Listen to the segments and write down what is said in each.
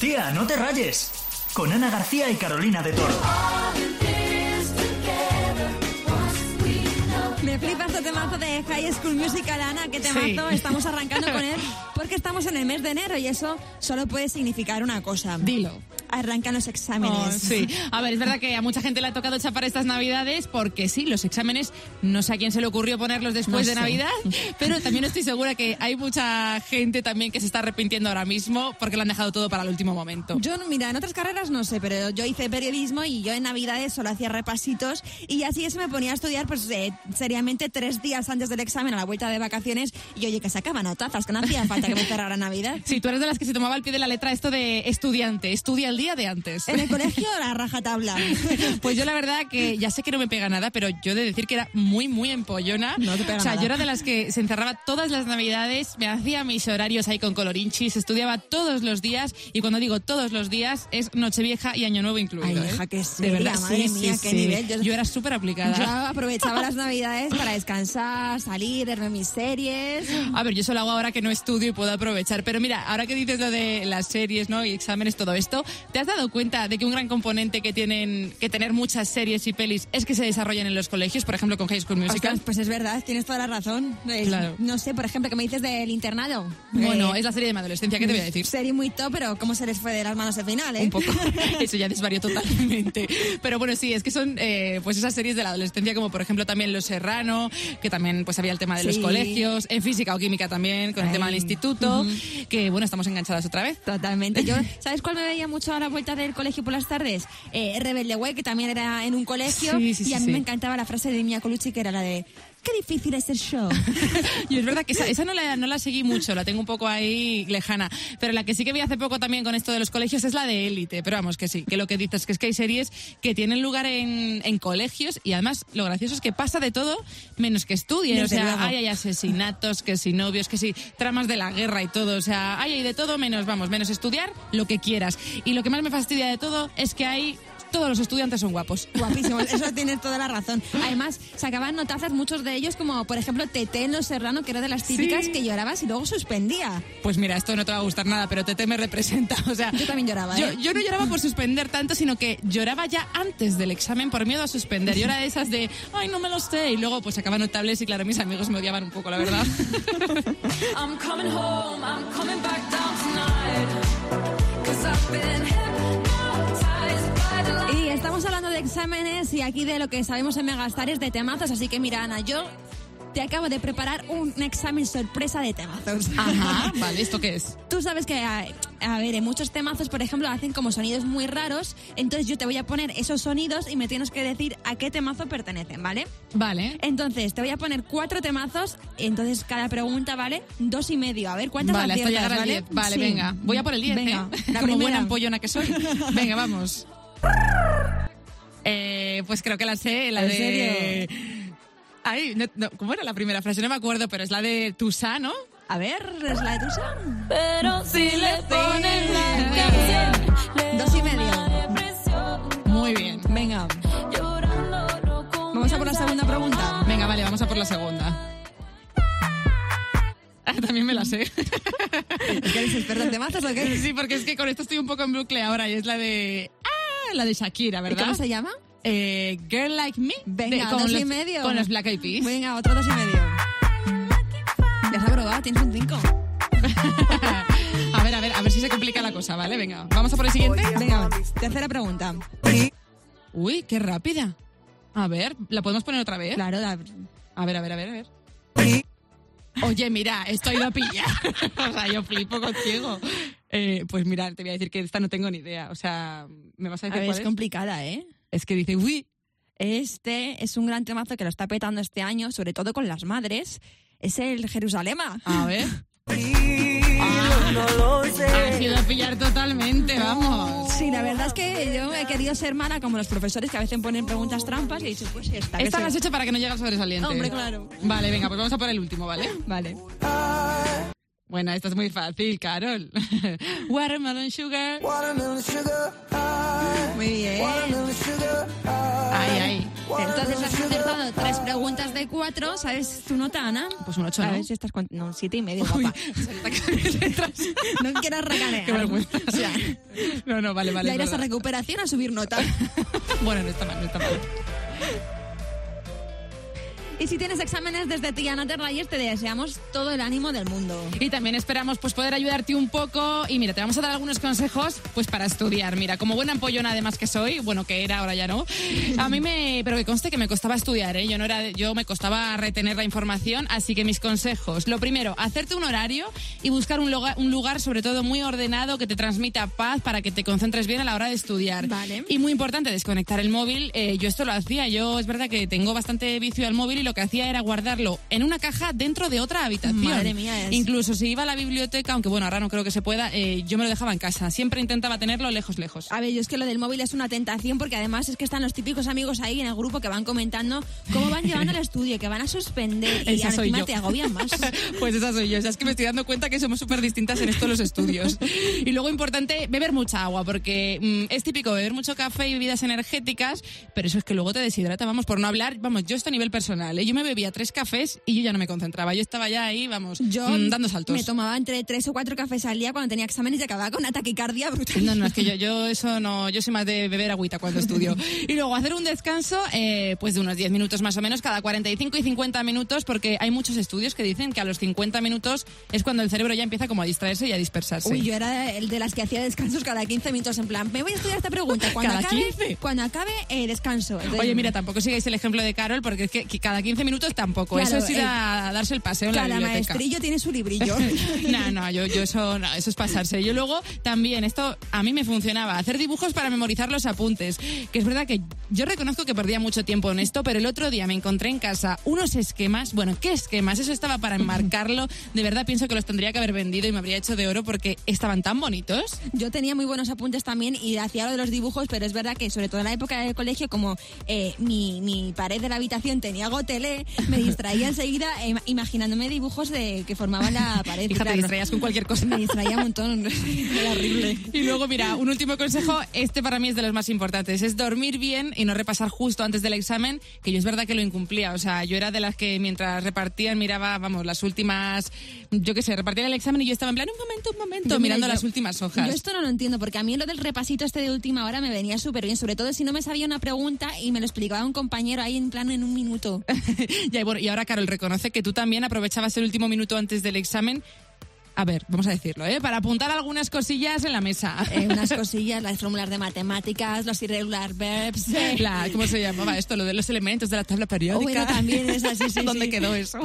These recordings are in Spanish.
Tía, no te rayes. Con Ana García y Carolina de Toro. Me flipa este temazo de High School Musical, Ana. ¿Qué temazo? Sí. Estamos arrancando con él porque estamos en el mes de enero y eso solo puede significar una cosa. Dilo. Arrancan los exámenes. Oh, sí. A ver, es verdad que a mucha gente le ha tocado chapar estas navidades porque sí, los exámenes, no sé a quién se le ocurrió ponerlos después No de sé. Navidad, pero también estoy segura que hay mucha gente también que se está arrepintiendo ahora mismo porque lo han dejado todo para el último momento. Yo, mira, en otras carreras no sé, pero yo hice periodismo y yo en Navidades solo hacía repasitos y así eso me ponía a estudiar pues eh, seriamente tres días antes del examen a la vuelta de vacaciones y oye, que sacaba notazas, que no hacía falta que me cerrara Navidad. Sí, tú eres de las que se tomaba al pie de la letra esto de estudiante, estudia el día de antes. En el colegio la rajatabla. Pues yo la verdad que ya sé que no me pega nada, pero yo he de decir que era muy, muy empollona. No te pega o sea, nada. yo era de las que se encerraba todas las navidades, me hacía mis horarios ahí con colorinchis, estudiaba todos los días y cuando digo todos los días es Nochevieja y Año Nuevo incluido. Ay, ¿eh? hija, qué De verdad, madre sí, mía, sí, qué sí. nivel. Yo- Yo era súper aplicada. Yo aprovechaba las navidades para descansar, salir, verme mis series. A ver, yo solo hago ahora que no estudio y puedo aprovechar. Pero mira, ahora que dices lo de las series, ¿no? Y exámenes, todo esto, ¿te has dado cuenta de que un gran componente que tienen que tener muchas series y pelis es que se desarrollan en los colegios, por ejemplo, con High School Musical? Ostras, pues es verdad, tienes toda la razón. Eh, Claro. No sé, por ejemplo, ¿qué me dices del internado? Bueno, Eh, es la serie de mi adolescencia, ¿qué te voy a decir? Serie muy top, pero ¿cómo se les fue de las manos al final, eh? Un poco. Eso ya desvarió totalmente. Pero bueno, sí, es que son eh, pues esas series de la adolescencia, como por ejemplo también Los Serrano, que también pues había el tema de los Sí. colegios, en física o química también, con el Ay. tema del instituto, que bueno, estamos enganchadas otra vez. Totalmente. Yo, ¿sabes cuál me veía mucho a la vuelta del colegio por las tardes? Eh, Rebelde Way, que también era en un colegio. Sí, sí, y a mí me encantaba la frase de Mia Colucci, que era la de qué difícil es el show. Y es verdad que esa, esa no, la, no la seguí mucho, la tengo un poco ahí lejana. Pero la que sí que vi hace poco también con esto de los colegios es la de élite. Pero vamos, que sí, que lo que dices que es que hay series que tienen lugar en, en colegios y además lo gracioso es que pasa de todo menos que estudien. Desde o sea, luego. hay, hay asesinatos, que si novios, que si tramas de la guerra y todo. O sea, hay, hay de todo menos, vamos, menos estudiar lo que quieras. Y lo que más me fastidia de todo es que hay. Todos los estudiantes son guapos. Guapísimo, eso tienes toda la razón. Además, sacaban notazas muchos de ellos, como por ejemplo Tete en Los Serrano, que era de las típicas Sí. que llorabas y luego suspendía. Pues mira, esto no te va a gustar nada, pero Tete me representa. O sea, Yo también lloraba, Yo, ¿eh? yo no lloraba por suspender tanto, sino que lloraba ya antes del examen por miedo a suspender. Yo era de esas de, ay, no me lo sé. Y luego pues sacaban notables y claro, mis amigos me odiaban un poco, la verdad. I'm coming home, I'm coming back down tonight. Cause I've been hypnotized estamos hablando de exámenes y aquí de lo que sabemos en Megastar es de temazos, así que mira, Ana, yo te acabo de preparar un examen sorpresa de temazos. Ajá, vale, ¿esto qué es? Tú sabes que, a, a ver, en muchos temazos, por ejemplo, hacen como sonidos muy raros, entonces yo te voy a poner esos sonidos y me tienes que decir a qué temazo pertenecen, ¿vale? Vale. Entonces, te voy a poner cuatro temazos, entonces cada pregunta, ¿vale? Dos y medio, a ver cuántas Vale, hasta llegar al ¿vale? 10. Vale, Sí. venga. Voy a por el 10, Venga, ¿eh? la Como buena primera. ampollona que soy. Venga, vamos. Eh, pues creo que la sé, la ¿En de... serio? Ay, no- no, ¿cómo era la primera frase? No me acuerdo, pero es la de Tusa, ¿no? A ver, ¿es la de Tusa? Pero si le ponen la canción, Dos y depresión. Muy bien. Venga, vamos a por la segunda pregunta. Venga, vale, vamos a por la segunda. Ah, También me la sé. ¿Es que eres experta en temazos o qué? Sí, porque es que con esto estoy un poco en bucle ahora y es la de... La de Shakira, ¿Y ¿verdad? cómo se llama? Eh, Girl Like Me. Venga, de- con dos y medio. Con los Black Eyed Peas. Venga, otro dos y medio. Ya se ha probado, tienes un 5. a ver, a ver, a ver si se complica la cosa, ¿vale? Venga, ¿vamos a por el siguiente? Venga, tercera pregunta. Uy, qué rápida. A ver, ¿la podemos poner otra vez? Claro, la- A ver, a ver, a ver, a ver. Oye, mira, esto ha ido a pillar. o sea, yo flipo contigo. Eh, pues mira, te voy a decir que esta no tengo ni idea. O sea, ¿me vas a a decir ver, cuál es es? complicada, ¿eh? Es que dice, uy, Este es un gran temazo que lo está petando este año, sobre todo con las madres. Es el Jerusalema. a ver. Ha sido a pillar totalmente, vamos. Sí, la verdad es que yo he querido ser mala como los profesores que a veces ponen preguntas trampas y he dicho, pues esta. Esta la has hecho para que no llegue al sobresaliente. Hombre, claro. Vale, venga, pues vamos a por el último, ¿vale? Vale. Bueno, esta es muy fácil, Carol. Watermelon sugar. Muy bien. Ay, ay. Entonces has acertado tres preguntas de cuatro. ¿Sabes tu nota, Ana? Pues un ocho, A ¿no? ver si estás... cuan- No, siete y medio, guapa. no quieras regalar. Qué vergüenza. O sea, No, no, vale, vale. ya irás a recuperación a subir nota. Bueno, no está mal, no está mal. Y si tienes exámenes desde Tía No te rayes, te deseamos todo el ánimo del mundo. Y también esperamos pues poder ayudarte un poco y mira, te vamos a dar algunos consejos pues para estudiar. Mira, como buena ampollona además que soy, bueno, que era, ahora ya no. A mí me, pero que conste que me costaba estudiar, ¿eh? Yo no era, yo me costaba retener la información, así que mis consejos. Lo primero, hacerte un horario y buscar un lugar, un lugar sobre todo muy ordenado que te transmita paz para que te concentres bien a la hora de estudiar. Vale. Y muy importante, desconectar el móvil. Eh, yo esto lo hacía, yo es verdad que tengo bastante vicio al móvil y lo que hacía era guardarlo en una caja dentro de otra habitación. Madre mía, es- Incluso si iba a la biblioteca, aunque bueno, ahora no creo que se pueda, eh, yo me lo dejaba en casa. Siempre intentaba tenerlo lejos, lejos. A ver, yo es que lo del móvil es una tentación porque además es que están los típicos amigos ahí en el grupo que van comentando cómo van llevando el estudio, que van a suspender y Esa soy encima te agobian más. Pues esa soy yo. O sea, es que me estoy dando cuenta que somos súper distintas en esto los estudios. Y luego importante, beber mucha agua, porque mm, es típico beber mucho café y bebidas energéticas, pero eso es que luego te deshidrata, vamos, por no hablar, vamos, yo esto a nivel personal, yo me bebía tres cafés y yo ya no me concentraba. Yo estaba ya ahí, vamos, Yo mm, dando saltos. me tomaba entre tres o cuatro cafés al día cuando tenía exámenes y acababa con una taquicardia brutal. No, no, es que yo, yo eso no, yo soy más de beber agüita cuando estudio. Y luego hacer un descanso, eh, pues de unos 10 minutos más o menos, cada 45 y 50 minutos, porque hay muchos estudios que dicen que a los 50 minutos es cuando el cerebro ya empieza como a distraerse y a dispersarse. Uy, yo era el de las que hacía descansos cada 15 minutos en plan, me voy a estudiar esta pregunta. Cuando ¿Cada acabe, 15? Cuando acabe, eh, descanso. Entonces, Oye, mira, tampoco sigáis el ejemplo de Carol, porque es que, que cada 15 minutos tampoco. Claro, eso es ir el- a darse el paseo en la biblioteca. maestrillo tiene su librillo. no, no, yo, yo eso, no, eso es pasarse. Yo luego también, esto a mí me funcionaba, hacer dibujos para memorizar los apuntes. Que es verdad que yo reconozco que perdía mucho tiempo en esto, pero el otro día me encontré en casa unos esquemas. Bueno, ¿qué esquemas? Eso estaba para enmarcarlo. De verdad pienso que los tendría que haber vendido y me habría hecho de oro porque estaban tan bonitos. Yo tenía muy buenos apuntes también y hacía lo de los dibujos, pero es verdad que sobre todo en la época del colegio, como eh, mi, mi pared de la habitación tenía me distraía enseguida eh, imaginándome dibujos de que formaban la pared. Hija, te distraías con cualquier cosa. Me distraía un montón, era horrible. Y luego, mira, un último consejo, este para mí es de los más importantes, es dormir bien y no repasar justo antes del examen, que yo es verdad que lo incumplía, o sea, yo era de las que mientras repartían miraba, vamos, las últimas, yo qué sé, repartían el examen y yo estaba en plan, un momento, un momento, Yo, mira, mirando yo- las últimas hojas. Yo esto no lo entiendo, porque a mí lo del repasito este de última hora me venía súper bien, sobre todo si no me sabía una pregunta y me lo explicaba un compañero ahí en plan en un minuto. Ya, y, bueno, y ahora, Carol, reconoce que tú también aprovechabas el último minuto antes del examen. A ver, vamos a decirlo, ¿eh? Para apuntar algunas cosillas en la mesa. Eh, unas cosillas, las fórmulas de matemáticas, los irregular verbs. eh, La- ¿Cómo se llamaba esto? Lo de los elementos de la tabla periódica. Oh, bueno, también es así, sí, ¿Dónde sí. quedó eso?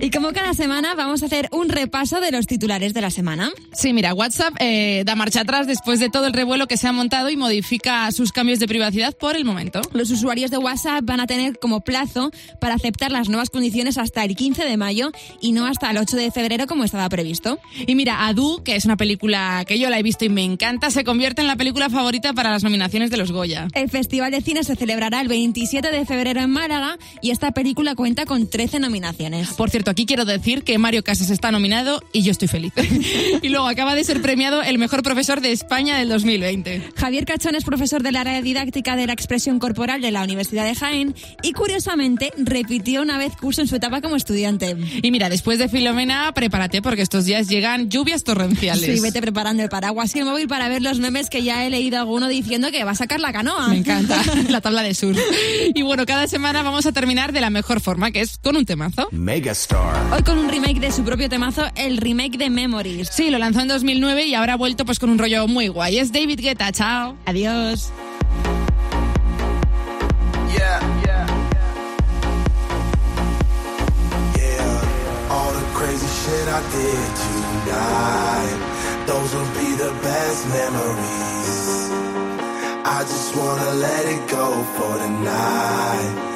Y como cada semana vamos a hacer un repaso de los titulares de la semana. Sí, mira, WhatsApp eh, da marcha atrás después de todo el revuelo que se ha montado y modifica sus cambios de privacidad por el momento. Los usuarios de WhatsApp van a tener como plazo para aceptar las nuevas condiciones hasta el 15 de mayo y no hasta el 8 de febrero como estaba previsto. Y mira, Adu, que es una película que yo la he visto y me encanta, se convierte en la película favorita para las nominaciones de los Goya. El Festival de Cine se celebrará el 27 de febrero en Málaga y esta película cuenta con 13 nominaciones. Por cierto, aquí quiero decir que Mario Casas está nominado y yo estoy feliz. y luego acaba de ser premiado el mejor profesor de España del 2020. Javier Cachón es profesor del área didáctica de la expresión corporal de la Universidad de Jaén y curiosamente repitió una vez curso en su etapa como estudiante. Y mira, después de Filomena, prepárate porque estos días llegan lluvias torrenciales. Sí, vete preparando el paraguas y el móvil para ver los memes que ya he leído alguno diciendo que va a sacar la canoa. Me encanta la tabla de surf. Y bueno, cada semana vamos a terminar de la mejor forma, que es con un temazo. Megastar. Hoy con un remake de su propio temazo, el remake de Memories. Sí, lo lanzó en 2009 y ahora ha vuelto pues con un rollo muy guay. Es David Guetta, chao. Adiós. Yeah, yeah, yeah. All the crazy shit I did tonight, those will be the best memories. I just wanna let it go for the night.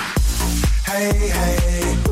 Hey, hey.